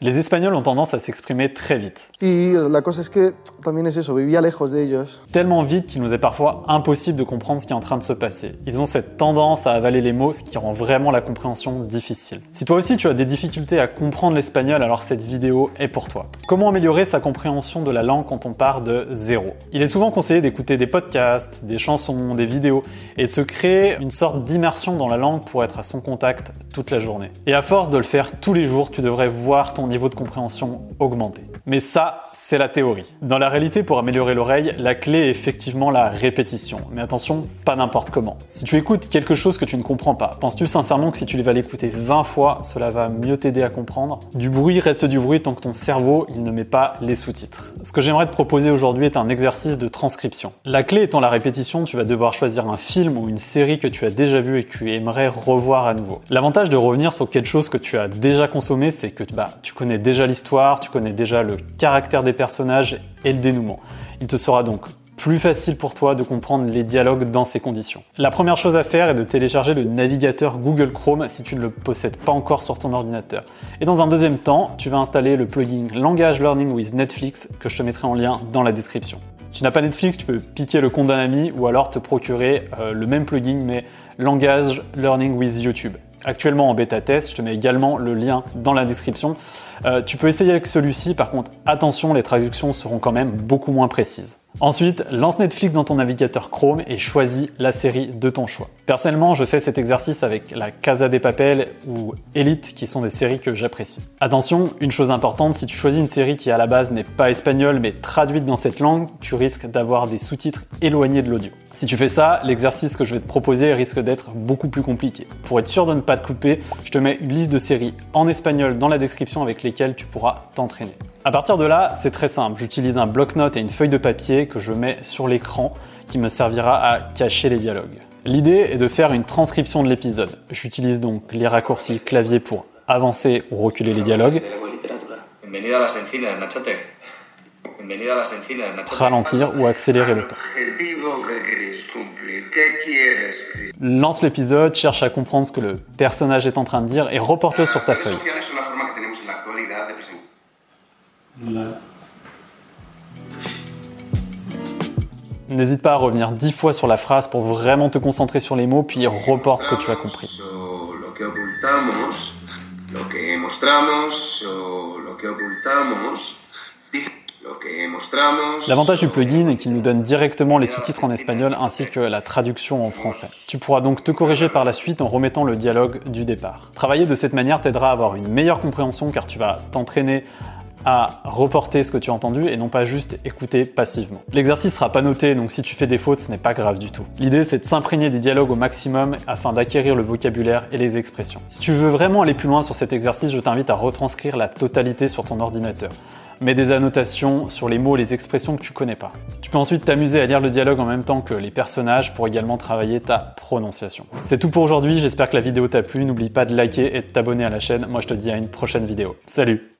Les Espagnols ont tendance à s'exprimer très vite. Y la cosa es que también es eso, vivía lejos de ellos. Tellement vite qu'il nous est parfois impossible de comprendre ce qui est en train de se passer. Ils ont cette tendance à avaler les mots, ce qui rend vraiment la compréhension difficile. Si toi aussi tu as des difficultés à comprendre l'espagnol, alors cette vidéo est pour toi. Comment améliorer sa compréhension de la langue quand on part de zéro? Il est souvent conseillé d'écouter des podcasts, des chansons, des vidéos et se créer une sorte d'immersion dans la langue pour être à son contact toute la journée. Et à force de le faire tous les jours, tu devrais voir ton niveau de compréhension augmenter. Mais ça, c'est la théorie. Dans la réalité, pour améliorer l'oreille, la clé est effectivement la répétition. Mais attention, pas n'importe comment. Si tu écoutes quelque chose que tu ne comprends pas, penses-tu sincèrement que si tu vas l'écouter 20 fois, cela va mieux t'aider à comprendre? Du bruit reste du bruit tant que ton cerveau, il ne met pas les sous-titres. Ce que j'aimerais te proposer aujourd'hui est un exercice de transcription. La clé étant la répétition, tu vas devoir choisir un film ou une série que tu as déjà vu et que tu aimerais revoir à nouveau. L'avantage de revenir sur quelque chose que tu as déjà consommé, c'est que bah, tu connais déjà l'histoire, tu connais déjà le caractère des personnages et le dénouement. Il te sera donc plus facile pour toi de comprendre les dialogues dans ces conditions. La première chose à faire est de télécharger le navigateur Google Chrome si tu ne le possèdes pas encore sur ton ordinateur. Et dans un deuxième temps, tu vas installer le plugin Langage Learning with Netflix que je te mettrai en lien dans la description. Si tu n'as pas Netflix, tu peux piquer le compte d'un ami ou alors te procurer euh, le même plugin mais Langage Learning with YouTube actuellement en bêta test. Je te mets également le lien dans la description. Euh, tu peux essayer avec celui-ci. Par contre, attention, les traductions seront quand même beaucoup moins précises. Ensuite, lance Netflix dans ton navigateur Chrome et choisis la série de ton choix. Personnellement, je fais cet exercice avec la Casa des Papel ou Elite qui sont des séries que j'apprécie. Attention, une chose importante, si tu choisis une série qui à la base n'est pas espagnole mais traduite dans cette langue, tu risques d'avoir des sous-titres éloignés de l'audio. Si tu fais ça, l'exercice que je vais te proposer risque d'être beaucoup plus compliqué. Pour être sûr de ne pas te couper, je te mets une liste de séries en espagnol dans la description avec lesquelles tu pourras t'entraîner. À partir de là, c'est très simple. J'utilise un bloc-notes et une feuille de papier que je mets sur l'écran qui me servira à cacher les dialogues. L'idée est de faire une transcription de l'épisode. J'utilise donc les raccourcis clavier pour avancer ou reculer les dialogues ralentir ou accélérer le temps. Lance l'épisode, cherche à comprendre ce que le personnage est en train de dire et reporte-le sur ta feuille. N'hésite pas à revenir dix fois sur la phrase pour vraiment te concentrer sur les mots, puis reporte ce que tu as compris. L'avantage du plugin est qu'il nous donne directement les sous-titres en espagnol ainsi que la traduction en français. Tu pourras donc te corriger par la suite en remettant le dialogue du départ. Travailler de cette manière t'aidera à avoir une meilleure compréhension car tu vas t'entraîner à reporter ce que tu as entendu et non pas juste écouter passivement. L'exercice sera pas noté, donc si tu fais des fautes, ce n'est pas grave du tout. L'idée, c'est de s'imprégner des dialogues au maximum afin d'acquérir le vocabulaire et les expressions. Si tu veux vraiment aller plus loin sur cet exercice, je t'invite à retranscrire la totalité sur ton ordinateur. Mets des annotations sur les mots et les expressions que tu connais pas. Tu peux ensuite t'amuser à lire le dialogue en même temps que les personnages pour également travailler ta prononciation. C'est tout pour aujourd'hui, j'espère que la vidéo t'a plu. N'oublie pas de liker et de t'abonner à la chaîne. Moi je te dis à une prochaine vidéo. Salut